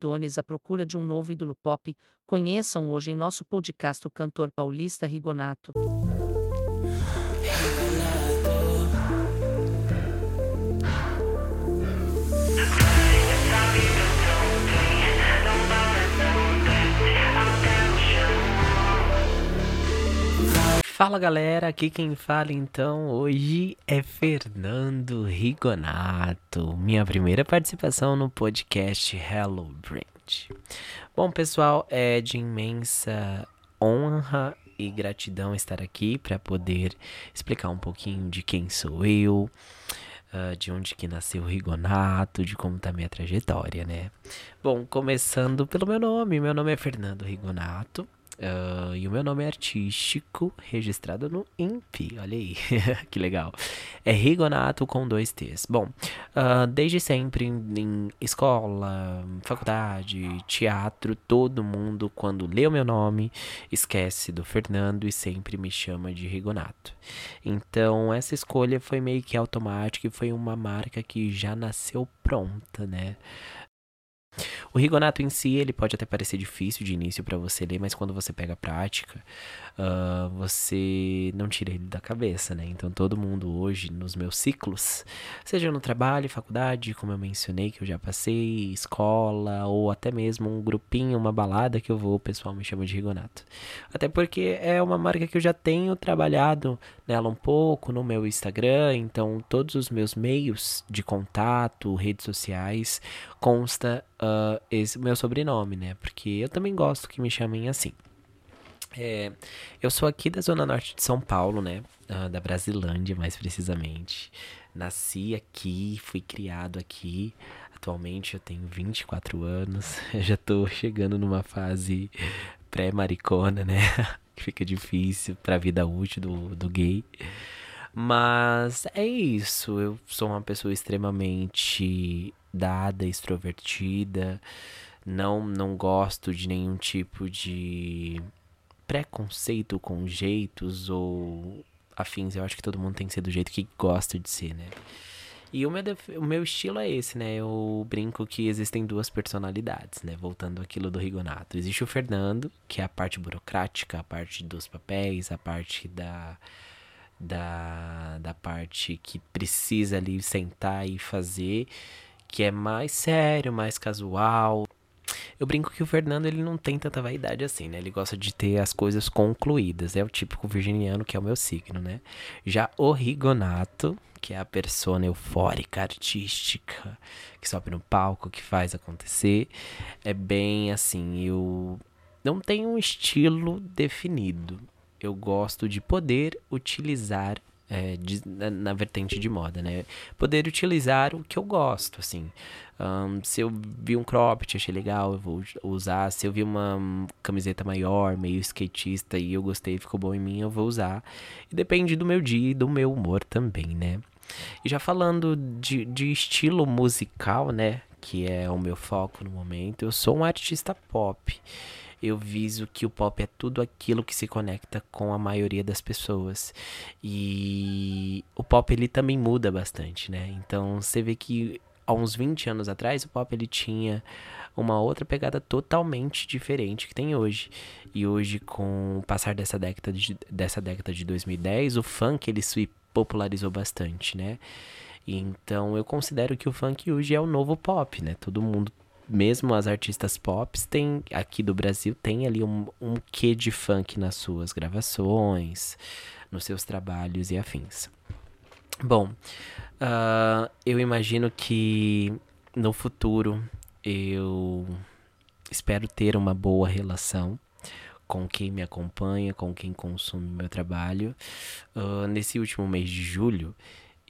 Dones à procura de um novo ídolo pop, conheçam hoje em nosso podcast o cantor paulista Rigonato. Fala galera, aqui quem fala então hoje é Fernando Rigonato, minha primeira participação no podcast Hello Brand. Bom pessoal, é de imensa honra e gratidão estar aqui para poder explicar um pouquinho de quem sou eu, uh, de onde que nasceu o Rigonato, de como tá minha trajetória, né? Bom, começando pelo meu nome, meu nome é Fernando Rigonato. Uh, e o meu nome é artístico, registrado no INPE. Olha aí, que legal. É Rigonato com dois T's. Bom, uh, desde sempre em, em, escola, faculdade, teatro, todo mundo, quando lê o meu nome, esquece do Fernando e sempre me chama de Rigonato. Então, essa escolha foi meio que automática e foi uma marca que já nasceu pronta, né? O Rigonato em si, ele pode até parecer difícil de início para você ler, mas quando você pega a prática, uh, você não tira ele da cabeça, né? Então todo mundo hoje, nos meus ciclos, seja no trabalho, faculdade, como eu mencionei que eu já passei, escola, ou até mesmo um grupinho, uma balada que eu vou, o pessoal me chama de Rigonato. Até porque é uma marca que eu já tenho trabalhado nela um pouco no meu Instagram, então todos os meus meios de contato, redes sociais, consta uh, esse meu sobrenome, né? Porque eu também gosto que me chamem assim. É, eu sou aqui da Zona Norte de São Paulo, né? Uh, da Brasilândia, mais precisamente. Nasci aqui, fui criado aqui. Atualmente eu tenho 24 anos. Eu já tô chegando numa fase pré-maricona, né? que fica difícil pra vida útil do, do gay. Mas é isso. Eu sou uma pessoa extremamente dada, extrovertida. Não, não gosto de nenhum tipo de preconceito com jeitos ou afins. Eu acho que todo mundo tem que ser do jeito que gosta de ser, né? E o meu, o meu estilo é esse, né? Eu brinco que existem duas personalidades, né? Voltando aquilo do Rigonato. Existe o Fernando, que é a parte burocrática, a parte dos papéis, a parte da da, da parte que precisa ali sentar e fazer, que é mais sério, mais casual. Eu brinco que o Fernando ele não tem tanta vaidade assim, né? Ele gosta de ter as coisas concluídas. É o típico virginiano que é o meu signo, né? Já o Rigonato, que é a persona eufórica, artística, que sobe no palco, que faz acontecer, é bem assim, eu não tenho um estilo definido eu gosto de poder utilizar é, de, na, na, vertente de moda, né? Poder utilizar o que eu gosto, assim. Um, se eu vi um cropped, achei legal, eu vou usar. Se eu vi uma camiseta maior, meio skatista e eu gostei, ficou bom em mim, eu vou usar. E depende do meu dia e do meu humor também, né? E já falando de, de estilo musical, né? Que é o meu foco no momento, eu sou um artista pop eu viso que o pop é tudo aquilo que se conecta com a maioria das pessoas. E o pop ele também muda bastante, né? Então você vê que há uns 20 anos atrás o pop ele tinha uma outra pegada totalmente diferente que tem hoje. E hoje com o passar dessa década de, dessa década de 2010, o funk ele se popularizou bastante, né? Então eu considero que o funk hoje é o novo pop, né? Todo mundo mesmo as artistas pop tem aqui do Brasil tem ali um, um quê de funk nas suas gravações, nos seus trabalhos e afins. Bom, uh, eu imagino que no futuro eu espero ter uma boa relação com quem me acompanha, com quem consome meu trabalho. Uh, nesse último mês de julho,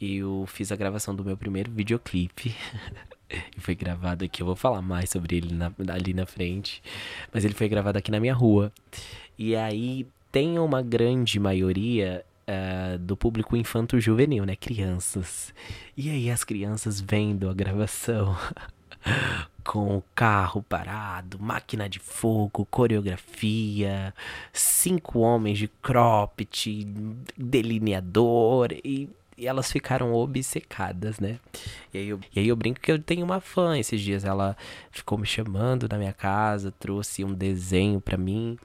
eu fiz a gravação do meu primeiro videoclipe. e foi gravado aqui. Eu vou falar mais sobre ele na, ali na frente. Mas ele foi gravado aqui na minha rua. E aí tem uma grande maioria uh, do público infanto-juvenil, né? Crianças. E aí as crianças vendo a gravação. com o carro parado, máquina de fogo, coreografia, cinco homens de cropped, delineador e e elas ficaram obcecadas, né? E aí, eu, e aí eu brinco que eu tenho uma fã. Esses dias ela ficou me chamando na minha casa, trouxe um desenho para mim.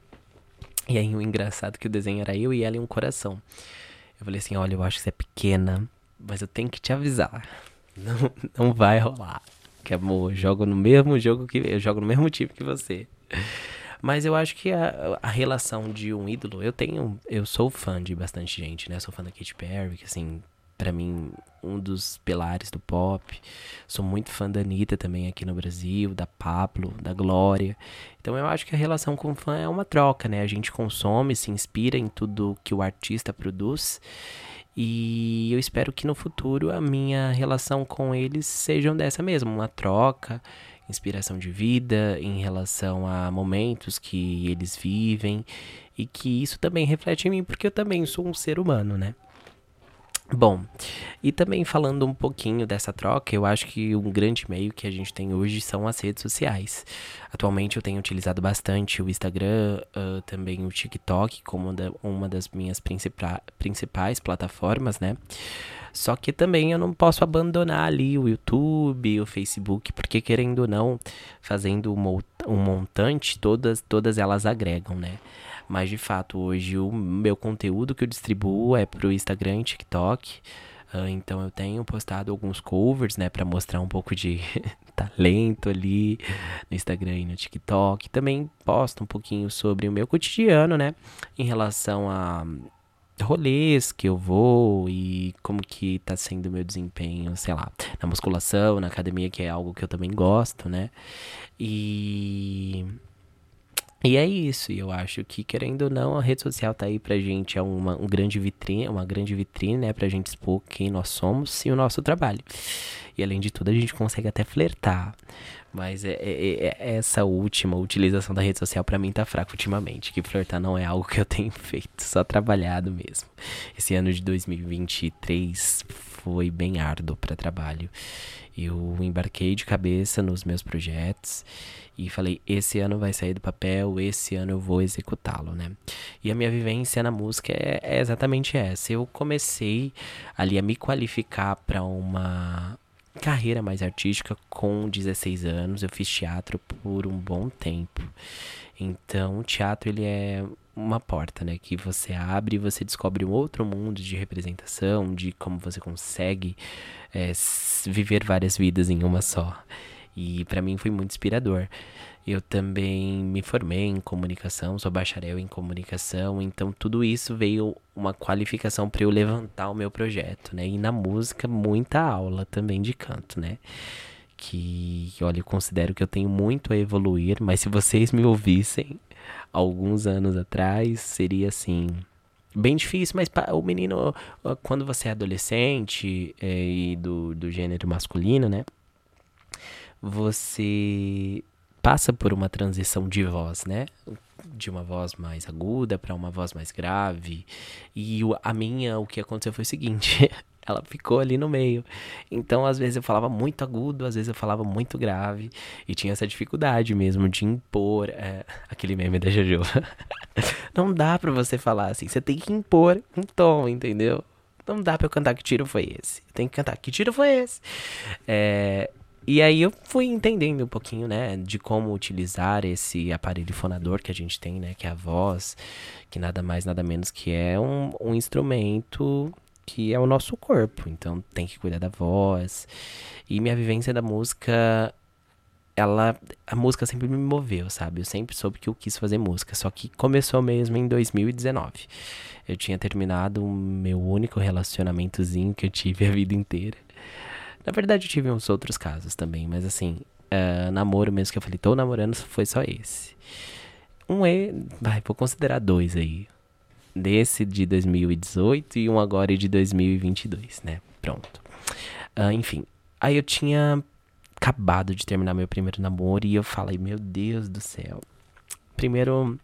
E aí o engraçado é que o desenho era eu e ela em um coração. Eu falei assim, olha, eu acho que você é pequena, mas eu tenho que te avisar. Não, não vai rolar. Que amor, eu jogo no mesmo jogo que eu jogo no mesmo time que você. Mas eu acho que a, a relação de um ídolo, eu tenho, eu sou fã de bastante gente, né? Sou fã da Katy Perry, que assim, para mim, um dos pilares do pop. Sou muito fã da Anitta também aqui no Brasil, da Pablo, da Glória. Então eu acho que a relação com o fã é uma troca, né? A gente consome, se inspira em tudo que o artista produz. E eu espero que no futuro a minha relação com eles sejam dessa mesmo, uma troca inspiração de vida, em relação a momentos que eles vivem e que isso também reflete em mim, porque eu também sou um ser humano, né? Bom, e também falando um pouquinho dessa troca, eu acho que um grande meio que a gente tem hoje são as redes sociais. Atualmente eu tenho utilizado bastante o Instagram, uh, também o TikTok como uma das minhas principais plataformas, né? Só que também eu não posso abandonar ali o YouTube, o Facebook, porque querendo ou não, fazendo um montante, todas, todas elas agregam, né? Mas de fato, hoje o meu conteúdo que eu distribuo é pro Instagram e TikTok. Uh, então eu tenho postado alguns covers, né, para mostrar um pouco de talento ali no Instagram e no TikTok. Também posto um pouquinho sobre o meu cotidiano, né, em relação a rolês que eu vou e como que tá sendo o meu desempenho, sei lá, na musculação, na academia, que é algo que eu também gosto, né? E e é isso, e eu acho que, querendo ou não, a rede social tá aí pra gente, é uma um grande vitrine, uma grande vitrine, né, pra gente expor quem nós somos e o nosso trabalho. E além de tudo, a gente consegue até flertar. Mas é, é, é, é essa última utilização da rede social para mim tá fraca ultimamente. Que flertar não é algo que eu tenho feito, só trabalhado mesmo. Esse ano de 2023 foi bem árduo para trabalho. Eu embarquei de cabeça nos meus projetos e falei: esse ano vai sair do papel, esse ano eu vou executá-lo, né? E a minha vivência na música é, é exatamente essa. Eu comecei ali a me qualificar para uma carreira mais artística com 16 anos. Eu fiz teatro por um bom tempo. Então, o teatro ele é uma porta, né, que você abre e você descobre um outro mundo de representação, de como você consegue é, viver várias vidas em uma só. E para mim foi muito inspirador. Eu também me formei em comunicação, sou bacharel em comunicação, então tudo isso veio uma qualificação para eu levantar o meu projeto, né? E na música, muita aula também de canto, né? Que, olha, eu considero que eu tenho muito a evoluir, mas se vocês me ouvissem alguns anos atrás, seria assim, bem difícil, mas o menino, quando você é adolescente é, e do, do gênero masculino, né? Você passa por uma transição de voz, né? De uma voz mais aguda para uma voz mais grave. E a minha, o que aconteceu foi o seguinte: ela ficou ali no meio. Então, às vezes eu falava muito agudo, às vezes eu falava muito grave. E tinha essa dificuldade mesmo de impor é, aquele meme da Jojo. Não dá pra você falar assim, você tem que impor um tom, entendeu? Não dá pra eu cantar que tiro foi esse. Tem que cantar que tiro foi esse. É, e aí eu fui entendendo um pouquinho, né, de como utilizar esse aparelho fonador que a gente tem, né, que é a voz, que nada mais, nada menos que é um, um instrumento que é o nosso corpo. Então tem que cuidar da voz. E minha vivência da música, ela, a música sempre me moveu, sabe? Eu sempre soube que eu quis fazer música, só que começou mesmo em 2019. Eu tinha terminado o meu único relacionamentozinho que eu tive a vida inteira. Na verdade, eu tive uns outros casos também, mas assim, uh, namoro mesmo que eu falei, tô namorando, foi só esse. Um E, vai, vou considerar dois aí. Desse de 2018 e um agora de 2022, né? Pronto. Uh, enfim, aí eu tinha acabado de terminar meu primeiro namoro e eu falei, meu Deus do céu. Primeiro,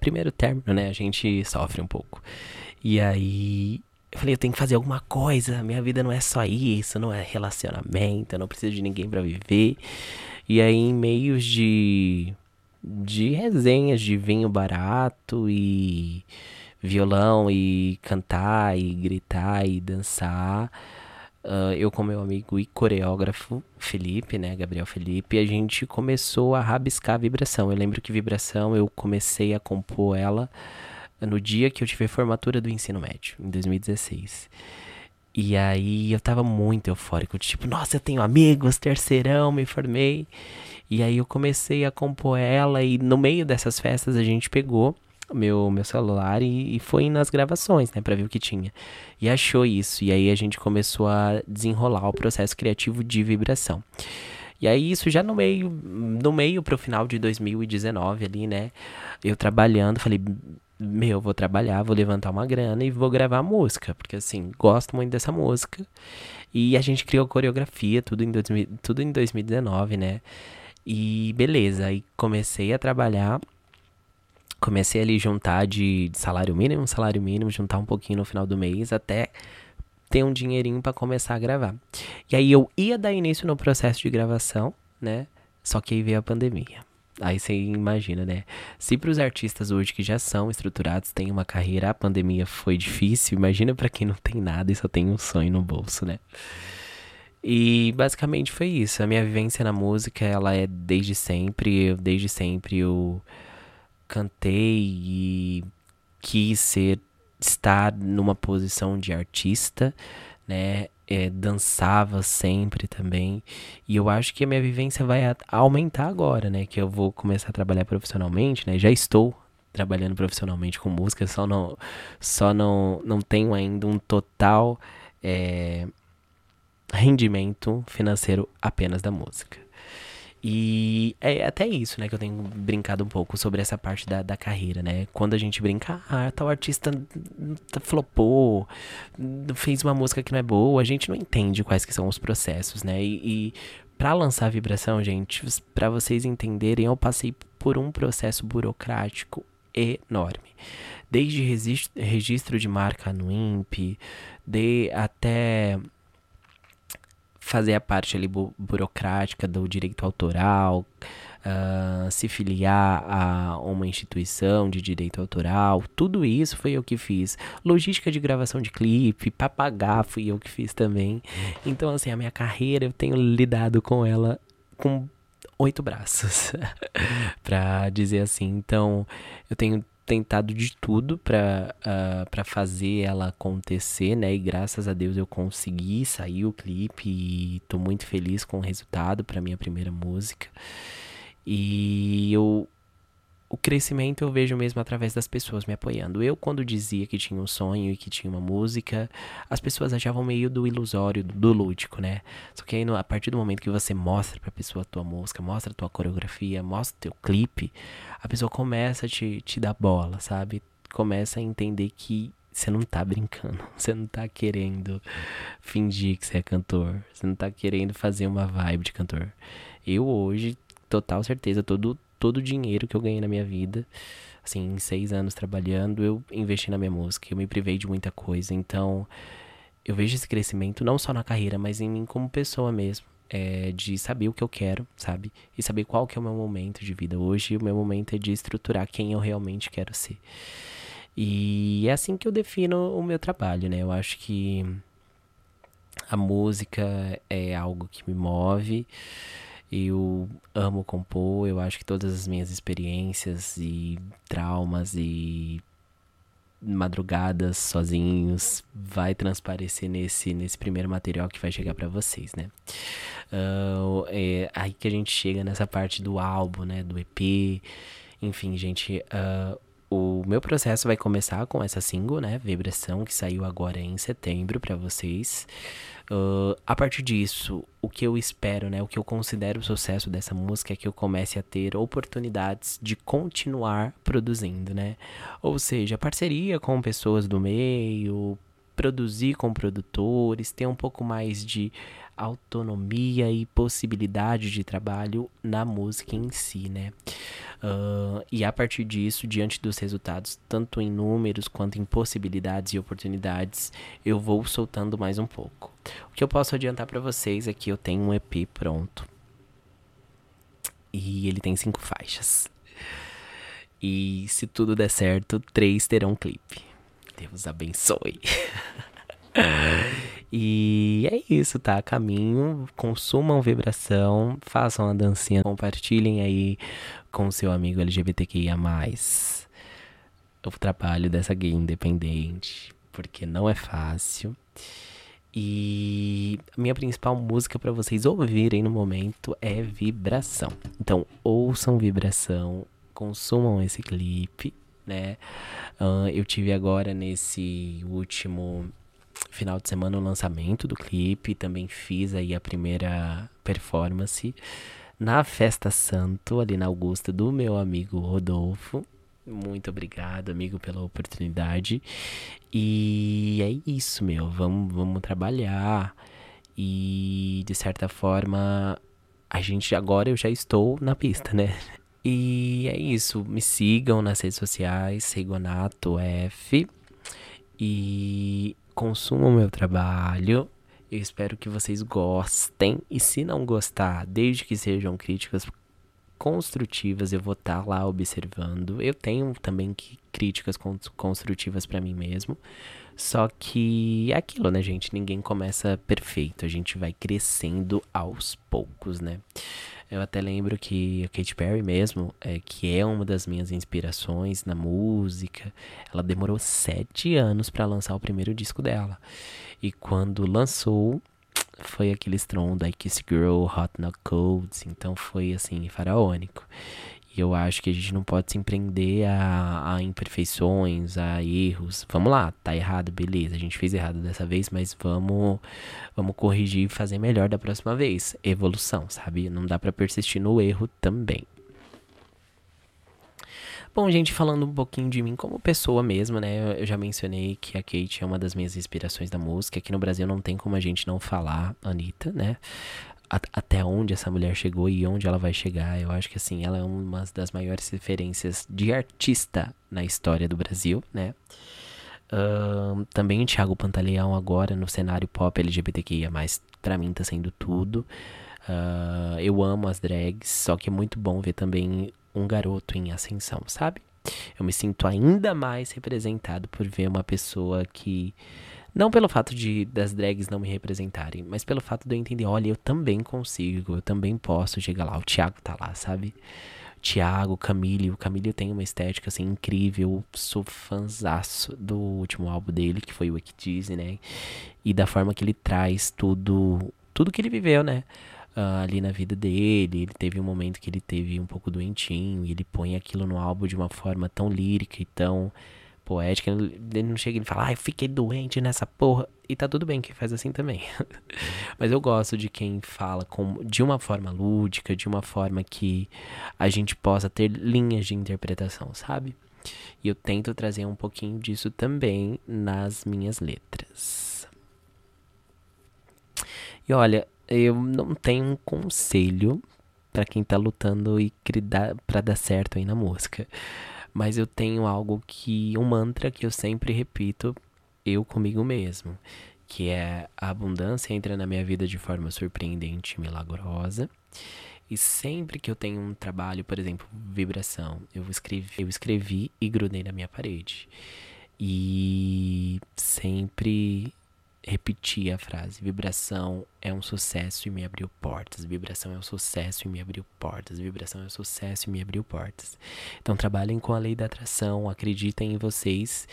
primeiro término, né? A gente sofre um pouco. E aí eu falei, eu tenho que fazer alguma coisa. Minha vida não é só isso, não é relacionamento, eu não preciso de ninguém para viver. E aí, em meios de, de resenhas de vinho barato e violão e cantar e gritar e dançar. Uh, eu com meu amigo e coreógrafo Felipe, né, Gabriel Felipe, a gente começou a rabiscar a vibração. Eu lembro que vibração eu comecei a compor ela no dia que eu tive a formatura do ensino médio, em 2016. E aí eu tava muito eufórico, tipo, nossa, eu tenho amigos, terceirão, me formei. E aí eu comecei a compor ela e no meio dessas festas a gente pegou meu, meu celular e, e foi nas gravações, né, pra ver o que tinha. E achou isso. E aí a gente começou a desenrolar o processo criativo de vibração. E aí isso já no meio, no meio pro final de 2019 ali, né, eu trabalhando, falei, meu, vou trabalhar, vou levantar uma grana e vou gravar música, porque assim, gosto muito dessa música. E a gente criou coreografia, tudo em, 2000, tudo em 2019, né? E beleza, aí comecei a trabalhar comecei ali juntar de, salário mínimo, salário mínimo, juntar um pouquinho no final do mês até ter um dinheirinho para começar a gravar. E aí eu ia dar início no processo de gravação, né? Só que aí veio a pandemia. Aí você imagina, né? Se para os artistas hoje que já são estruturados, têm uma carreira, a pandemia foi difícil, imagina para quem não tem nada e só tem um sonho no bolso, né? E basicamente foi isso. A minha vivência na música, ela é desde sempre, eu, desde sempre eu cantei e quis ser estar numa posição de artista, né? É, dançava sempre também. E eu acho que a minha vivência vai aumentar agora, né? Que eu vou começar a trabalhar profissionalmente, né? Já estou trabalhando profissionalmente com música, só não, só não, não tenho ainda um total é, rendimento financeiro apenas da música. E é até isso, né, que eu tenho brincado um pouco sobre essa parte da, da carreira, né? Quando a gente brinca, ah, tal artista flopou, fez uma música que não é boa, a gente não entende quais que são os processos, né? E, e para lançar vibração, gente, para vocês entenderem, eu passei por um processo burocrático enorme. Desde registro de marca no INPE, de até fazer a parte ali bu burocrática do direito autoral, uh, se filiar a uma instituição de direito autoral, tudo isso foi eu que fiz. Logística de gravação de clipe, papagar fui eu que fiz também. Então, assim, a minha carreira eu tenho lidado com ela com oito braços, pra dizer assim. Então, eu tenho tentado de tudo para uh, pra fazer ela acontecer, né? E graças a Deus eu consegui sair o clipe e tô muito feliz com o resultado para minha primeira música. E eu o crescimento eu vejo mesmo através das pessoas me apoiando. Eu, quando dizia que tinha um sonho e que tinha uma música, as pessoas achavam meio do ilusório, do lúdico, né? Só que aí, a partir do momento que você mostra pra pessoa a tua música, mostra a tua coreografia, mostra o teu clipe, a pessoa começa a te, te dar bola, sabe? Começa a entender que você não tá brincando, você não tá querendo fingir que você é cantor, você não tá querendo fazer uma vibe de cantor. Eu hoje, total certeza, todo todo o dinheiro que eu ganhei na minha vida, assim, em seis anos trabalhando, eu investi na minha música. Eu me privei de muita coisa. Então, eu vejo esse crescimento não só na carreira, mas em mim como pessoa mesmo. É, de saber o que eu quero, sabe? E saber qual que é o meu momento de vida. Hoje, o meu momento é de estruturar quem eu realmente quero ser. E é assim que eu defino o meu trabalho, né? Eu acho que a música é algo que me move. Eu amo compor, eu acho que todas as minhas experiências e traumas e madrugadas sozinhos vai transparecer nesse, nesse primeiro material que vai chegar para vocês, né? Uh, é aí que a gente chega nessa parte do álbum, né? Do EP. Enfim, gente, uh, o meu processo vai começar com essa single, né? Vibração, que saiu agora em setembro para vocês. Uh, a partir disso, o que eu espero, né, o que eu considero o sucesso dessa música é que eu comece a ter oportunidades de continuar produzindo, né? Ou seja, parceria com pessoas do meio, produzir com produtores, ter um pouco mais de autonomia e possibilidade de trabalho na música em si, né? Uh, e a partir disso, diante dos resultados, tanto em números quanto em possibilidades e oportunidades, eu vou soltando mais um pouco. O que eu posso adiantar para vocês é que eu tenho um EP pronto. E ele tem cinco faixas. E se tudo der certo, três terão clipe. Deus abençoe. e é isso, tá? Caminho, consumam vibração, façam a dancinha, compartilhem aí com seu amigo LGBTQIA o trabalho dessa gay independente, porque não é fácil. E a minha principal música para vocês ouvirem no momento é Vibração. Então, ouçam Vibração, consumam esse clipe, né? Uh, eu tive agora nesse último final de semana o lançamento do clipe, também fiz aí a primeira performance na Festa Santo, ali na Augusta, do meu amigo Rodolfo. Muito obrigado, amigo, pela oportunidade. E é isso, meu. Vamos, vamos trabalhar. E de certa forma, a gente agora eu já estou na pista, né? E é isso. Me sigam nas redes sociais, Rigonato F. E consumam meu trabalho. Eu espero que vocês gostem. E se não gostar, desde que sejam críticas construtivas, eu vou estar tá lá observando. Eu tenho também críticas construtivas para mim mesmo. Só que é aquilo, né, gente? Ninguém começa perfeito. A gente vai crescendo aos poucos, né? Eu até lembro que a Katy Perry mesmo, é, que é uma das minhas inspirações na música, ela demorou sete anos para lançar o primeiro disco dela. E quando lançou, foi aquele estrondo I Kiss Girl, Hot Not Cold, então foi assim, faraônico. E eu acho que a gente não pode se empreender a, a, imperfeições, a erros. Vamos lá, tá errado, beleza. A gente fez errado dessa vez, mas vamos, vamos corrigir e fazer melhor da próxima vez. Evolução, sabe? Não dá para persistir no erro também. Bom, gente, falando um pouquinho de mim como pessoa mesmo, né? Eu já mencionei que a Kate é uma das minhas inspirações da música. Aqui no Brasil não tem como a gente não falar Anitta, né? Até onde essa mulher chegou e onde ela vai chegar. Eu acho que assim, ela é uma das maiores referências de artista na história do Brasil, né? Uh, também o Thiago Pantaleão agora no cenário pop LGBTQIA+, pra mim tá sendo tudo. Uh, eu amo as drags, só que é muito bom ver também um garoto em ascensão, sabe? Eu me sinto ainda mais representado por ver uma pessoa que. Não pelo fato de das drags não me representarem, mas pelo fato de eu entender, olha, eu também consigo, eu também posso chegar lá. O Thiago tá lá, sabe? Thiago, Camille, o Camille tem uma estética assim incrível. Sou fãzaço do último álbum dele, que foi o Equidize, né? E da forma que ele traz tudo, tudo que ele viveu, né? uh, ali na vida dele. Ele teve um momento que ele teve um pouco doentinho e ele põe aquilo no álbum de uma forma tão lírica e tão poética. Ele não chega e fala, ah, fiquei doente nessa porra. E tá tudo bem que faz assim também. Mas eu gosto de quem fala com, de uma forma lúdica, de uma forma que a gente possa ter linhas de interpretação, sabe? E eu tento trazer um pouquinho disso também nas minhas letras. E olha, eu não tenho um conselho para quem tá lutando e para dar certo aí na música. Mas eu tenho algo que um mantra que eu sempre repito eu comigo mesmo, que é a abundância entra na minha vida de forma surpreendente e milagrosa. E sempre que eu tenho um trabalho, por exemplo, vibração, eu escrevi, eu escrevi e grudei na minha parede. E sempre repetir a frase: vibração é um sucesso e me abriu portas. Vibração é um sucesso e me abriu portas. Vibração é um sucesso e me abriu portas. Então trabalhem com a lei da atração, acreditem em vocês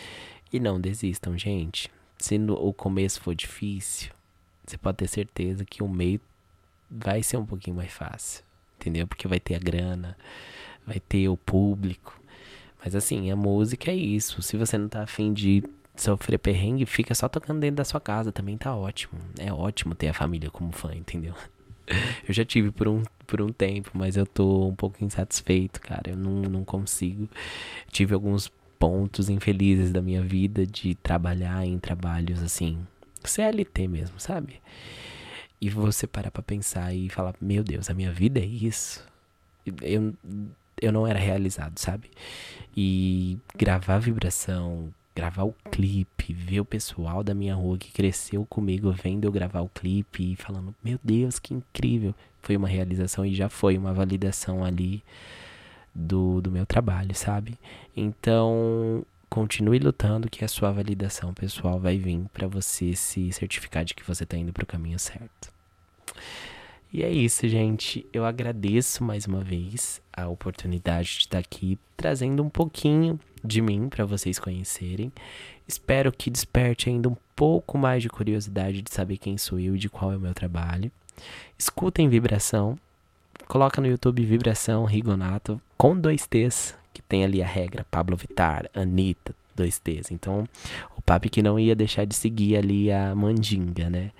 e não desistam, gente. Se no, o começo for difícil, você pode ter certeza que o meio vai ser um pouquinho mais fácil, entendeu? Porque vai ter a grana, vai ter o público. Mas assim, a música é isso. Se você não tá afim de sofrer perrengue, fica só tocando dentro da sua casa, também tá ótimo. É ótimo ter a família como fã, entendeu? Eu já tive por um, por um tempo, mas eu tô um pouco insatisfeito, cara. Eu não, não consigo. Tive alguns pontos infelizes da minha vida de trabalhar em trabalhos assim, CLT mesmo, sabe? E você parar pra pensar e falar: Meu Deus, a minha vida é isso. Eu, eu não era realizado, sabe? E gravar vibração, gravar o clipe, ver o pessoal da minha rua que cresceu comigo vendo eu gravar o clipe e falando, meu Deus, que incrível. Foi uma realização e já foi uma validação ali do, do meu trabalho, sabe? Então, continue lutando que a sua validação pessoal vai vir para você se certificar de que você está indo para o caminho certo. E é isso, gente. Eu agradeço mais uma vez a oportunidade de estar aqui trazendo um pouquinho de mim para vocês conhecerem. Espero que desperte ainda um pouco mais de curiosidade de saber quem sou eu e de qual é o meu trabalho. Escutem Vibração. Coloca no YouTube Vibração Rigonato com dois T's, que tem ali a regra Pablo Vittar, Anitta, dois T's. Então, o papo que não ia deixar de seguir ali a mandinga, né?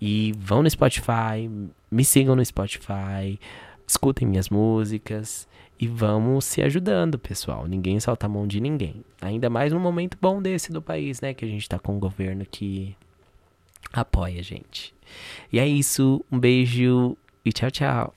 E vão no Spotify, me sigam no Spotify, escutem minhas músicas e vamos se ajudando, pessoal. Ninguém solta a mão de ninguém. Ainda mais num momento bom desse do país, né? Que a gente tá com um governo que apoia a gente. E é isso. Um beijo e tchau, tchau.